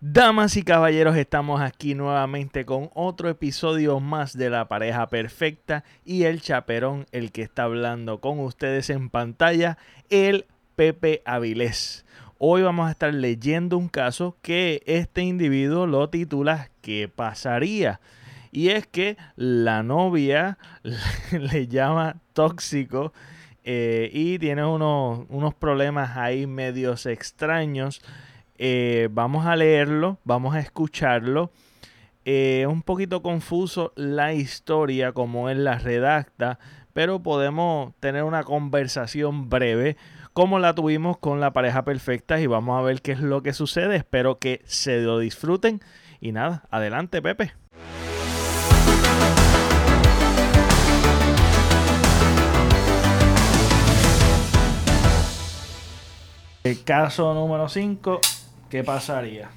Damas y caballeros, estamos aquí nuevamente con otro episodio más de La Pareja Perfecta y el chaperón, el que está hablando con ustedes en pantalla, el Pepe Avilés. Hoy vamos a estar leyendo un caso que este individuo lo titula ¿Qué pasaría? Y es que la novia le llama tóxico eh, y tiene unos, unos problemas ahí medios extraños eh, vamos a leerlo, vamos a escucharlo. Es eh, un poquito confuso la historia como él la redacta, pero podemos tener una conversación breve como la tuvimos con la pareja perfecta y vamos a ver qué es lo que sucede. Espero que se lo disfruten y nada, adelante Pepe. El caso número 5 ¿Qué pasaría?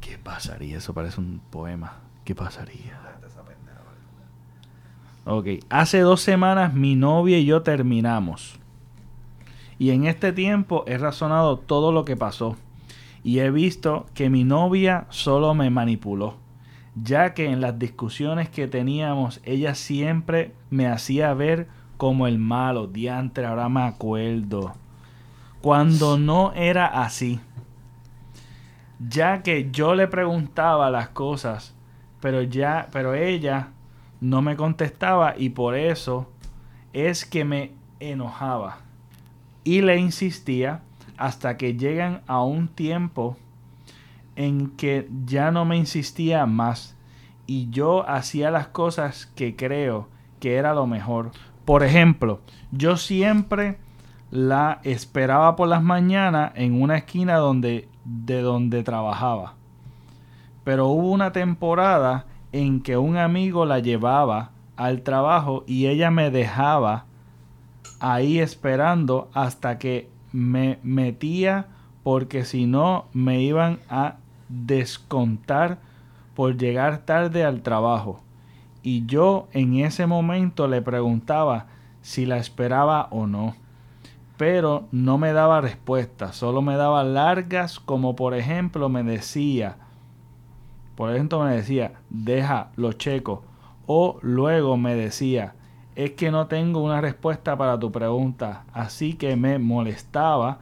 ¿Qué pasaría? Eso parece un poema. ¿Qué pasaría? Ok, hace dos semanas mi novia y yo terminamos. Y en este tiempo he razonado todo lo que pasó. Y he visto que mi novia solo me manipuló. Ya que en las discusiones que teníamos ella siempre me hacía ver como el malo. Diantre, ahora me acuerdo cuando no era así. Ya que yo le preguntaba las cosas, pero ya, pero ella no me contestaba y por eso es que me enojaba. Y le insistía hasta que llegan a un tiempo en que ya no me insistía más y yo hacía las cosas que creo que era lo mejor. Por ejemplo, yo siempre la esperaba por las mañanas en una esquina donde, de donde trabajaba. Pero hubo una temporada en que un amigo la llevaba al trabajo y ella me dejaba ahí esperando hasta que me metía porque si no me iban a descontar por llegar tarde al trabajo. Y yo en ese momento le preguntaba si la esperaba o no pero no me daba respuesta, solo me daba largas como por ejemplo me decía, por ejemplo me decía, deja lo checo, o luego me decía, es que no tengo una respuesta para tu pregunta, así que me molestaba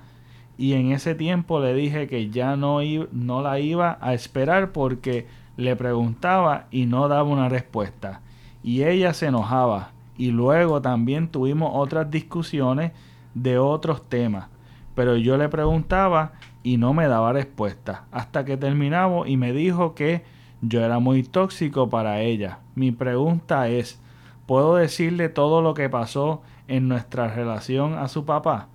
y en ese tiempo le dije que ya no, no la iba a esperar porque le preguntaba y no daba una respuesta. Y ella se enojaba. Y luego también tuvimos otras discusiones de otros temas, pero yo le preguntaba y no me daba respuesta, hasta que terminamos y me dijo que yo era muy tóxico para ella. Mi pregunta es, ¿puedo decirle todo lo que pasó en nuestra relación a su papá?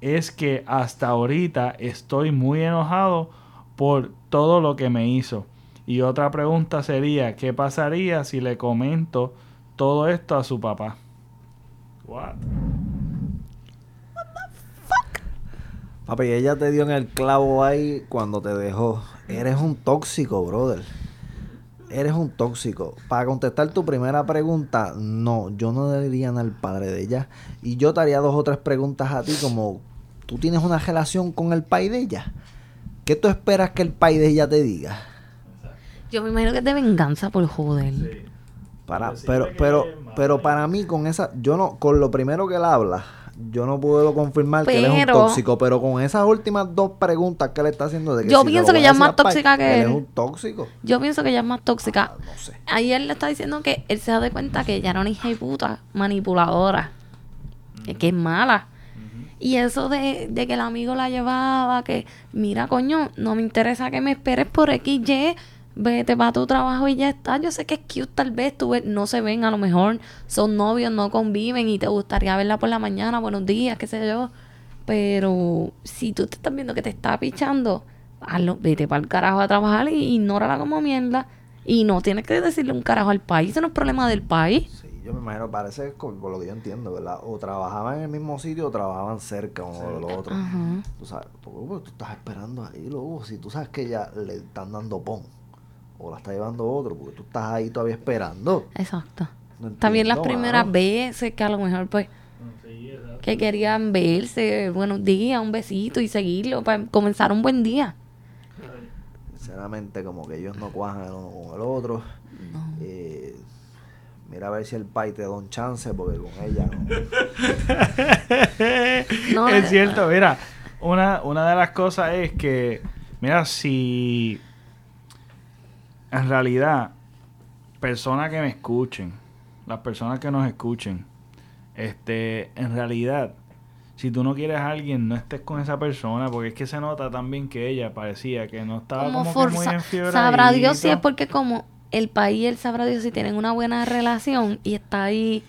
Es que hasta ahorita estoy muy enojado por todo lo que me hizo. Y otra pregunta sería, ¿qué pasaría si le comento todo esto a su papá? Papi, ella te dio en el clavo ahí cuando te dejó. Eres un tóxico, brother. Eres un tóxico. Para contestar tu primera pregunta, no, yo no le diría nada al padre de ella. Y yo te haría dos o tres preguntas a ti como, ¿tú tienes una relación con el pai de ella? ¿Qué tú esperas que el pai de ella te diga? Yo me imagino que es de venganza por joder. Para, pero, pero, pero para mí con esa, yo no, con lo primero que él habla, yo no puedo confirmar que él es un tóxico, pero con esas últimas dos preguntas que le está haciendo de que Yo pienso que ella es más tóxica que él. es un tóxico. Yo pienso que ella es más tóxica. Ah, no sé. Ahí él le está diciendo que él se da de cuenta que ella era una hija de puta manipuladora. Que es mala. Y eso de, de, que el amigo la llevaba, que mira, coño, no me interesa que me esperes por XY vete para tu trabajo y ya está. Yo sé que es cute, tal vez tú no se ven, a lo mejor son novios, no conviven y te gustaría verla por la mañana, buenos días, qué sé yo. Pero si tú te estás viendo que te está pichando, hazlo, vete para el carajo a trabajar y ignórala como mierda. Y no tienes que decirle un carajo al país, eso no es problema del país. Sí, yo me imagino, parece por lo que yo entiendo, ¿verdad? O trabajaban en el mismo sitio o trabajaban cerca uno de los otros. Tú sabes, tú estás esperando ahí, luego, si tú sabes que ya le están dando pon o la está llevando otro, porque tú estás ahí todavía esperando. Exacto. También las primeras veces que a lo mejor pues... que querían verse, buenos días, un besito y seguirlo para comenzar un buen día. Sinceramente, como que ellos no cuajan el uno con el otro. Eh, mira a ver si el pai te da un chance, porque con ella no. No, es eh, cierto, mira, una, una de las cosas es que, mira, si en realidad, personas que me escuchen, las personas que nos escuchen, este, en realidad, si tú no quieres a alguien, no estés con esa persona, porque es que se nota también que ella parecía que no estaba como como, que muy enfiebrada. Sabrá Dios si es porque como el país, él sabrá Dios si tienen una buena relación y está ahí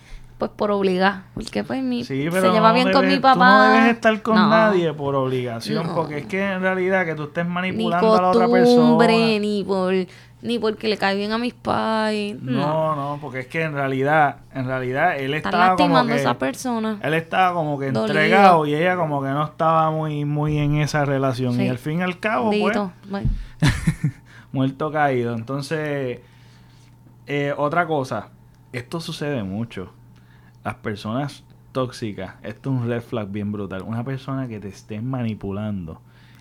pues por obligar. Porque pues mi, Sí, se lleva no bien con debes- mi papá. Tú no debes estar con No. nadie por obligación, No. porque es que en realidad que tú estés Ni manipulando a la otra persona. ni por ni porque le cae bien a mis pais. No. No, no, porque es que en realidad, en realidad él estaba como lastimando a que esa persona. él estaba como que Dolido. entregado y ella como que no estaba muy muy en esa relación Sí. y al fin y al cabo Dito. pues muerto caído. Entonces eh, otra cosa, esto sucede mucho. Las personas tóxicas, esto es un red flag bien brutal. Una persona que te esté manipulando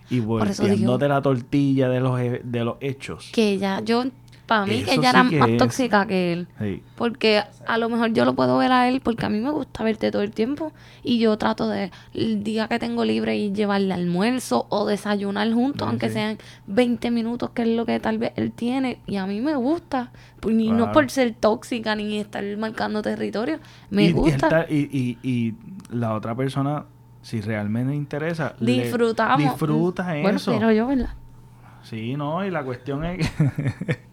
y volteándote la tortilla de los de los hechos. que ella, yo, para mí, que ella sí era que más es. tóxica que él. Sí. Porque a lo mejor yo lo puedo ver a él porque a mí me gusta verte todo el tiempo y yo trato de el día que tengo libre y llevarle almuerzo o desayunar juntos, Sí, aunque sean 20 minutos, que es lo que tal vez él tiene y a mí me gusta. Pues, ni no por ser tóxica ni estar marcando territorio, me y, gusta. y, y- y la otra persona, si realmente le interesa, le- Disfrutamos. disfruta Bueno, eso. pero yo, ¿verdad? Sí, no, y la cuestión es que...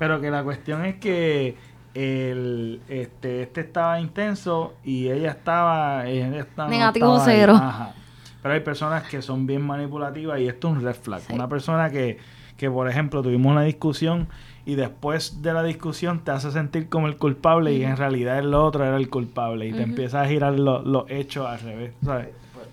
pero que la cuestión es que el, este, este estaba intenso y ella estaba... ella estaba- no Negativo estaba cero. Ajá. Pero hay personas que son bien manipulativas y esto es un red flag. Sí. Una persona que, que, por ejemplo, tuvimos una discusión y después de la discusión te hace sentir como el culpable y en realidad el otro era el culpable y te empieza a girar lo- los hechos al revés, ¿sabes?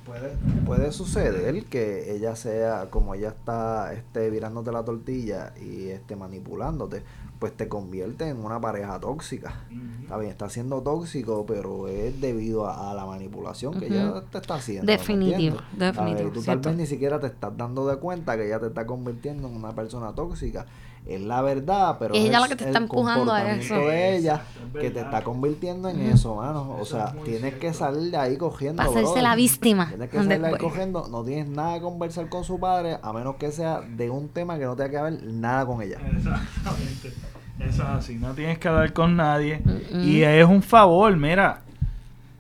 Pu- Puede, puede suceder que ella sea, como ella está este, virándote la tortilla y este, manipulándote, pues te convierte en una pareja tóxica. Está bien, está siendo tóxico, pero es debido a, a la manipulación que ella Ujú. te está haciendo. ¿me Definitivo, definitivo. Y tú cierto. tal vez ni siquiera te estás dando de cuenta que ella te está convirtiendo en una persona tóxica. Es la verdad, pero Es ella es la que te está el empujando a eso. de ella es que te está convirtiendo en eso, mano. O Eso sea, tienes que salir de ahí cogiendo. Para hacerse brother. la víctima. Tienes que salir ahí Después. cogiendo, no tienes nada que conversar con su padre, a menos que sea de un tema que no tenga que ver nada con ella. Exactamente. Eso es así. No tienes que hablar con nadie. Y es un favor, mira.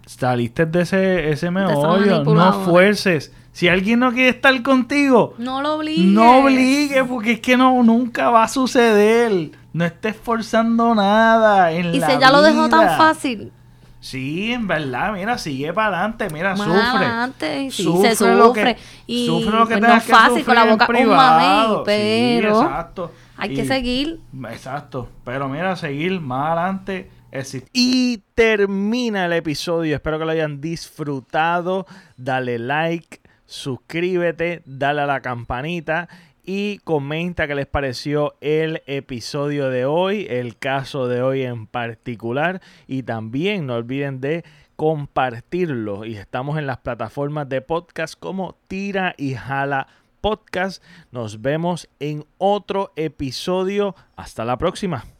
Saliste de ese, ese meollo. No fuerces. Si alguien no quiere estar contigo, No lo obligues. no obligue, porque es que no, nunca va a suceder. No estés forzando nada en Y la si ella lo dejó tan fácil, Sí, en verdad, mira, sigue para adelante, mira, más sufre. adelante, sí, Sufre se lo sufre. que- y sufre lo que pues, no que fácil con la boca un privado. mamey, pero Sí, exacto. hay Y- que seguir. Exacto. Pero mira, seguir más adelante. existe. Y termina el episodio. Espero que lo hayan disfrutado. Dale like, suscríbete, dale a la campanita y comenta qué les pareció el episodio de hoy, el caso de hoy en particular. Y también no olviden de compartirlo. Y estamos en las plataformas de podcast como Tira y Jala Podcast. Nos vemos en otro episodio. Hasta la próxima.